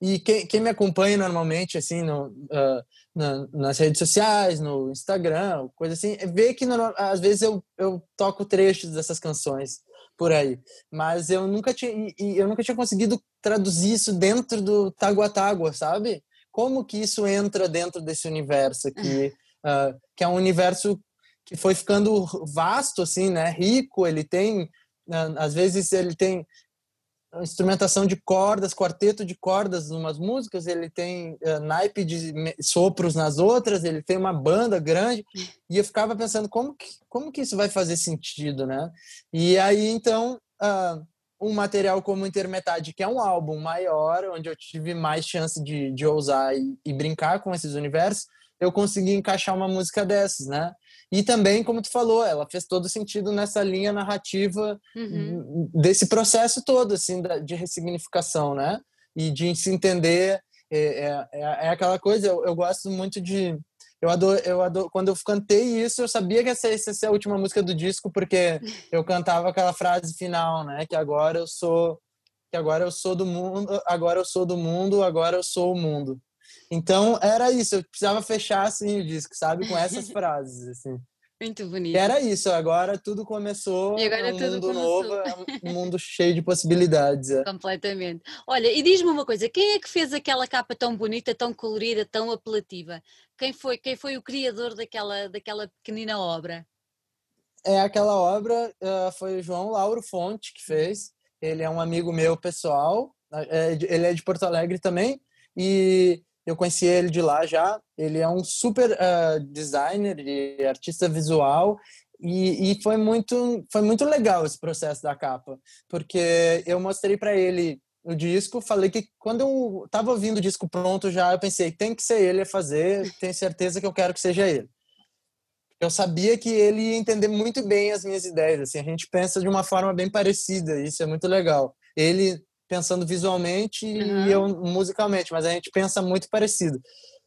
E quem, quem me acompanha normalmente, assim, no, uh, na, nas redes sociais, no Instagram, coisa assim, vê que no, às vezes eu, eu toco trechos dessas canções por aí. Mas eu nunca tinha, eu nunca tinha conseguido traduzir isso dentro do Tágua Tágua, sabe? Como que isso entra dentro desse universo aqui, uh, que é um universo que foi ficando vasto, assim, né? Rico, ele tem, uh, às vezes ele tem instrumentação de cordas, quarteto de cordas umas músicas, ele tem uh, naipe de sopros nas outras, ele tem uma banda grande, e eu ficava pensando como que, como que isso vai fazer sentido, né? E aí, então, uh, um material como Intermetade, que é um álbum maior, onde eu tive mais chance de, de ousar e, e brincar com esses universos, eu consegui encaixar uma música dessas, né? E também, como tu falou, ela fez todo sentido nessa linha narrativa uhum. desse processo todo, assim, de ressignificação, né? E de se entender. É, é, é, é aquela coisa, eu, eu gosto muito de eu adoro, eu adoro, quando eu cantei isso, eu sabia que essa ia ser a última música do disco, porque eu cantava aquela frase final, né? Que agora eu sou, que agora eu sou do mundo, agora eu sou do mundo, agora eu sou o mundo. Então era isso, eu precisava fechar assim o disco, sabe, com essas frases assim. Muito bonito. E era isso, agora tudo começou, e agora é um tudo mundo começou. novo, é um mundo cheio de possibilidades. É. Completamente. Olha, e diz-me uma coisa, quem é que fez aquela capa tão bonita, tão colorida, tão apelativa? Quem foi, quem foi o criador daquela, daquela pequenina obra? É, aquela obra uh, foi o João Lauro Fonte que fez. Ele é um amigo meu pessoal, é, ele é de Porto Alegre também, e eu conheci ele de lá já. Ele é um super uh, designer e artista visual e, e, foi muito foi muito legal esse processo da capa, porque eu mostrei para ele o disco, falei que quando eu tava ouvindo o disco pronto já, eu pensei, tem que ser ele a fazer, tenho certeza que eu quero que seja ele. Eu sabia que ele ia entender muito bem as minhas ideias, assim, a gente pensa de uma forma bem parecida, isso é muito legal. Ele pensando visualmente uhum. e eu musicalmente, mas a gente pensa muito parecido.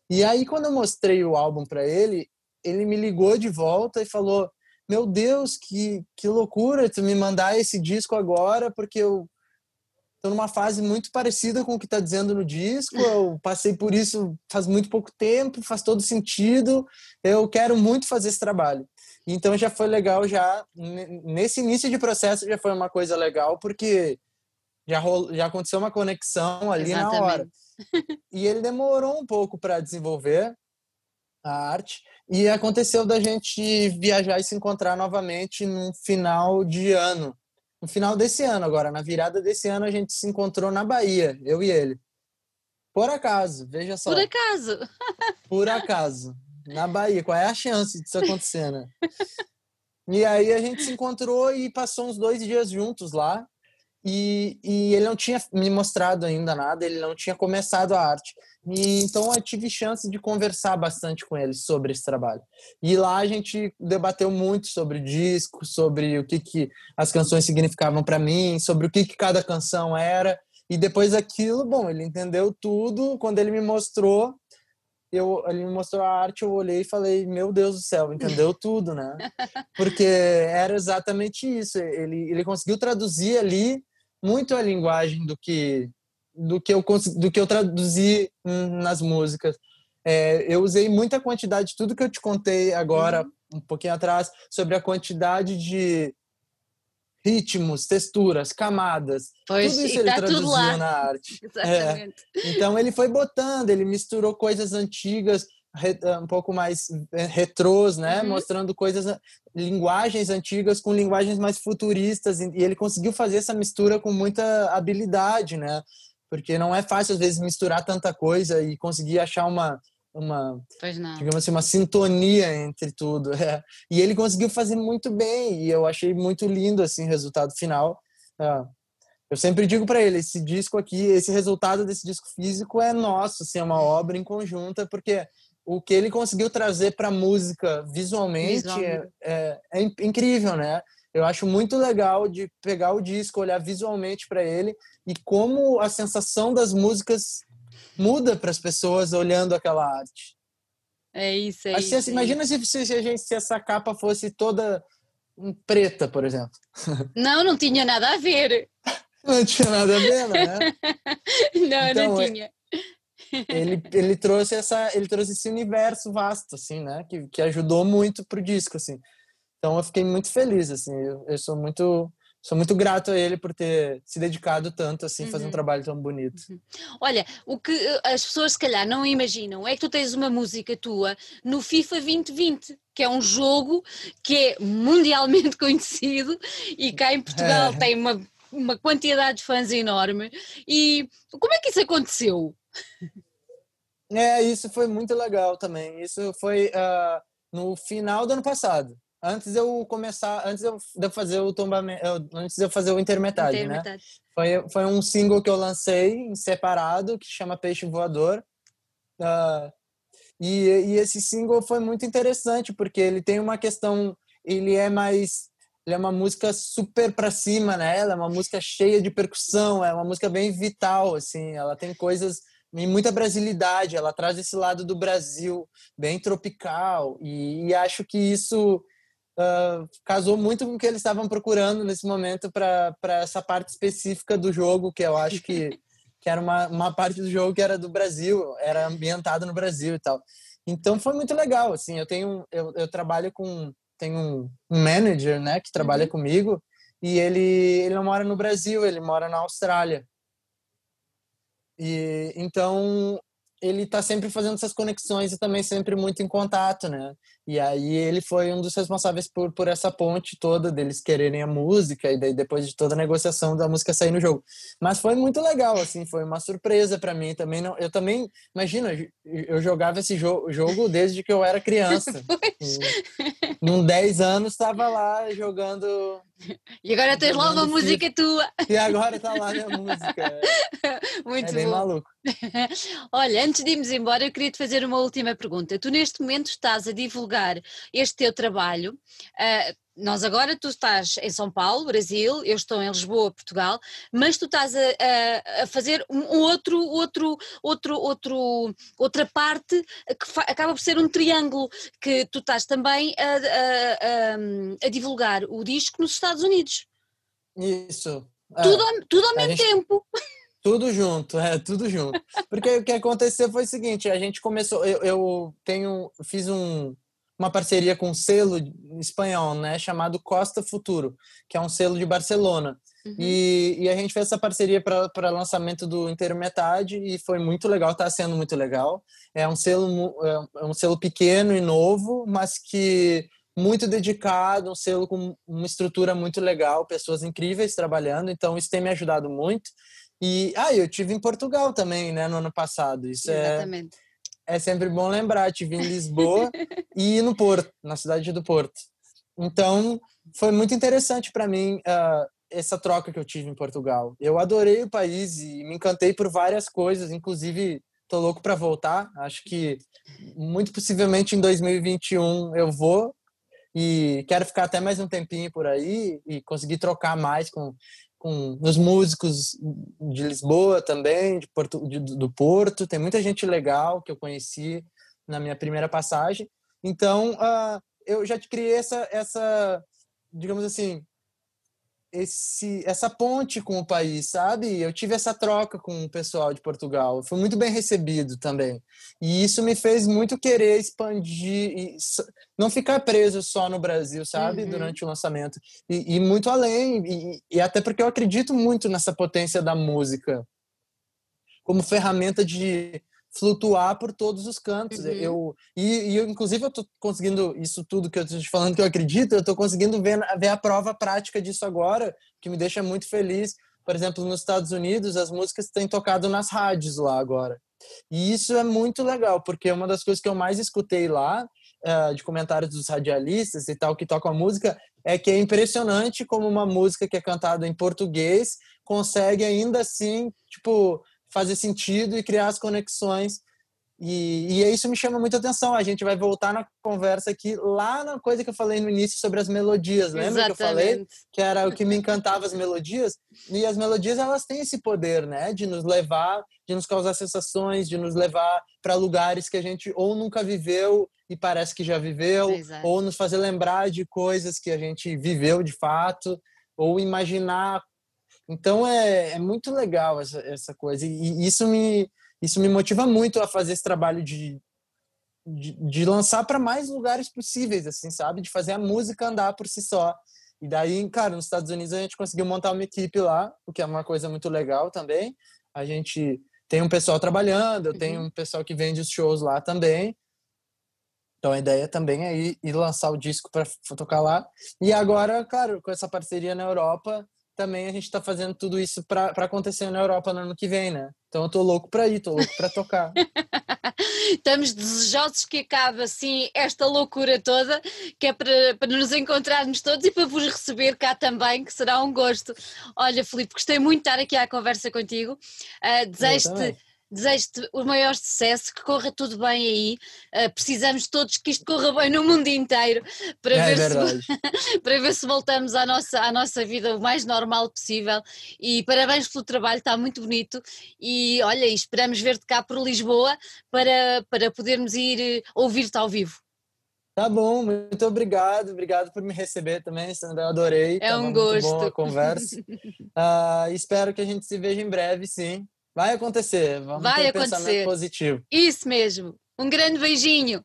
E aí quando eu mostrei o álbum para ele, ele me ligou de volta e falou: "Meu Deus, que que loucura tu me mandar esse disco agora, porque eu tô numa fase muito parecida com o que tá dizendo no disco, eu passei por isso faz muito pouco tempo, faz todo sentido, eu quero muito fazer esse trabalho". Então já foi legal já nesse início de processo já foi uma coisa legal porque já, rolo, já aconteceu uma conexão ali Exatamente. na hora. E ele demorou um pouco para desenvolver a arte e aconteceu da gente viajar e se encontrar novamente no final de ano. No final desse ano agora, na virada desse ano a gente se encontrou na Bahia, eu e ele. Por acaso, veja só. Por acaso. Por acaso. Na Bahia, qual é a chance disso acontecer, né? E aí a gente se encontrou e passou uns dois dias juntos lá. E, e, ele não tinha me mostrado ainda nada, ele não tinha começado a arte. E, então eu tive chance de conversar bastante com ele sobre esse trabalho. E lá a gente debateu muito sobre o disco, sobre o que, que as canções significavam para mim, sobre o que, que cada canção era. E depois daquilo, bom, ele entendeu tudo. Quando ele me mostrou, eu, ele me mostrou a arte, eu olhei e falei, meu Deus do céu, entendeu tudo, né? Porque era exatamente isso. Ele, ele conseguiu traduzir ali muito a linguagem do que do que eu do que eu traduzi nas músicas. É, eu usei muita quantidade de tudo que eu te contei agora uhum. um pouquinho atrás, sobre a quantidade de ritmos, texturas, camadas. Pois, tudo isso ele tá traduziu na arte. É. Então ele foi botando, ele misturou coisas antigas, um pouco mais é, retrôs, né? Uhum. Mostrando coisas, linguagens antigas com linguagens mais futuristas. E ele conseguiu fazer essa mistura com muita habilidade, né? Porque não é fácil, às vezes, misturar tanta coisa e conseguir achar uma, uma digamos assim uma sintonia entre tudo é. e ele conseguiu fazer muito bem e eu achei muito lindo assim o resultado final é. eu sempre digo para ele esse disco aqui esse resultado desse disco físico é nosso assim é uma obra em conjunta porque o que ele conseguiu trazer para a música visualmente é, é, é incrível né eu acho muito legal de pegar o disco olhar visualmente para ele e como a sensação das músicas muda para as pessoas olhando aquela arte. É isso, é isso. Imagina é Se, se, a gente, se essa capa fosse toda preta, por exemplo. Não, não tinha nada a ver. não tinha nada a ver, né? não, então, não tinha. Ele, ele trouxe essa ele trouxe esse universo vasto assim né que, que ajudou muito pro disco assim então eu fiquei muito feliz assim eu, eu sou muito sou muito grato a ele por ter se dedicado tanto assim, uhum. fazer um trabalho tão bonito. Uhum. Olha, o que eh, as pessoas se calhar não imaginam é que tu tens uma música tua no FIFA 2020, que é um jogo que é mundialmente conhecido e cá em Portugal é. tem uma, uma quantidade de fãs enorme. E como é que isso aconteceu? É, isso foi muito legal também. Isso foi uh, no final do ano passado antes de eu começar, antes de eu fazer o tombamento, antes de eu fazer o intermetade, intermetade. né? Foi, foi um single que eu lancei em separado que chama Peixe Voador. Uh, e, e esse single foi muito interessante porque ele tem uma questão, ele é mais ele é uma música super para cima, né? Ela é uma música cheia de percussão, é uma música bem vital, assim. Ela tem coisas e muita brasilidade, ela traz esse lado do Brasil bem tropical e, e acho que isso uh, casou muito com o que eles estavam procurando nesse momento para essa parte específica do jogo, que eu acho que, que era uma, uma parte do jogo que era do Brasil, era ambientado no Brasil e tal. Então foi muito legal, assim, eu tenho eu, eu trabalho com tenho um, manager, né, que trabalha uhum. comigo e ele ele não mora no Brasil, ele mora na Austrália. E então ele está sempre fazendo essas conexões e também sempre muito em contato, né? E aí ele foi um dos responsáveis por, por essa ponte toda deles quererem a música e daí depois de toda a negociação da música sair no jogo. Mas foi muito legal, assim, foi uma surpresa para mim também. Não, eu também, imagina, eu jogava esse jo jogo desde que eu era criança. num 10 anos estava lá jogando e agora tens lá uma música tua. E agora está lá a música. Muito é bem bom. maluco. Olha, antes de irmos embora, eu queria te fazer uma última pergunta. Tu neste momento estás a divulgar este teu trabalho. Uh, nós agora, tu estás em São Paulo, Brasil, eu estou em Lisboa, Portugal, mas tu estás a, a, a fazer um outro, outro, outro, outro, outra parte que acaba por ser um triângulo, que tu estás também a, a divulgar o disco nos Estados Unidos. Isso. Tudo, é. tudo ao mesmo gente... tempo. Tudo junto, é, tudo junto. Porque o que aconteceu foi o seguinte, a gente começou, eu, eu tenho, fiz um, uma parceria com um selo espanhol, né, chamado Costa Futuro, que é um selo de Barcelona. Uhum. E, e, a gente fez essa parceria para lançamento do Inteiro Metade e foi muito legal, está sendo muito legal. É um selo é um selo pequeno e novo, mas que muito dedicado, um selo com uma estrutura muito legal, pessoas incríveis trabalhando, então isso tem me ajudado muito. E ah, eu tive em Portugal também, né, no ano passado. Isso é Exatamente. é é sempre bom lembrar, tive em Lisboa e no Porto, na cidade do Porto. Então, foi muito interessante para mim uh, essa troca que eu tive em Portugal. Eu adorei o país e me encantei por várias coisas, inclusive tô louco para voltar. Acho que muito possivelmente em 2021 eu vou e quero ficar até mais um tempinho por aí e conseguir trocar mais com com os músicos de Lisboa também, de Porto, de, do Porto. Tem muita gente legal que eu conheci na minha primeira passagem. Então, uh, eu já criei essa, essa, digamos assim, esse, essa ponte com o país, sabe? Eu tive essa troca com o pessoal de Portugal. Fui muito bem recebido também. E isso me fez muito querer expandir e não ficar preso só no Brasil, sabe? Uhum. Durante o lançamento. E, e muito além. E, e até porque eu acredito muito nessa potência da música como ferramenta de flutuar por todos os cantos. Uhum. Eu, e, e eu, inclusive, eu estou conseguindo isso tudo que eu estou te falando que eu acredito, eu estou conseguindo ver, ver a prova prática disso agora, que me deixa muito feliz. Por exemplo, nos Estados Unidos, as músicas têm tocado nas rádios lá agora. E isso é muito legal, porque uma das coisas que eu mais escutei lá, uh, de comentários dos radialistas e tal, que tocam a música, é que é impressionante como uma música que é cantada em português consegue ainda assim, tipo, fazer sentido e criar as conexões. E, e isso me chama muita atenção. A gente vai voltar na conversa aqui, lá na coisa que eu falei no início sobre as melodias. Lembra Exatamente. que eu falei? Que era o que me encantava as melodias. E as melodias, elas têm esse poder, né? De nos levar, de nos causar sensações, de nos levar para lugares que a gente ou nunca viveu e parece que já viveu, Exato. ou nos fazer lembrar de coisas que a gente viveu de fato, ou imaginar então é, é muito legal essa, essa coisa. E isso me, isso me motiva muito a fazer esse trabalho de, de, de lançar para mais lugares possíveis, assim, sabe? De fazer a música andar por si só. E daí, cara, nos Estados Unidos a gente conseguiu montar uma equipe lá, o que é uma coisa muito legal também. A gente tem um pessoal trabalhando, eu uhum. tenho um pessoal que vende os shows lá também. Então a ideia também é ir, ir lançar o disco para tocar lá. E agora, claro, com essa parceria na Europa, também a gente está fazendo tudo isso para acontecer na Europa no ano que vem, né? Então eu tô louco para ir, tô louco para tocar. Estamos desejosos que acabe assim esta loucura toda, que é para, para nos encontrarmos todos e para vos receber cá também, que será um gosto. Olha, Filipe, gostei muito de estar aqui à conversa contigo. Uh, Desejo-te desejo-te o maior sucesso, que corra tudo bem aí. Uh, precisamos todos que isto corra bem no mundo inteiro para, é, ver, se, para ver se voltamos à nossa, à nossa vida o mais normal possível. E parabéns pelo trabalho, está muito bonito. E olha, esperamos ver-te cá por Lisboa para, para podermos ir eh, ouvir-te ao vivo. Tá bom, muito obrigado, obrigado por me receber também, Sandra, eu adorei. É um gosto. Muito boa a conversa. uh, espero que a gente se veja em breve, sim. Vai acontecer. Vamos Vai ter acontecer. pensamento positivo. Isso mesmo. Um grande beijinho.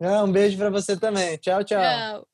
um beijo para você também. Tchau, tchau. Tchau.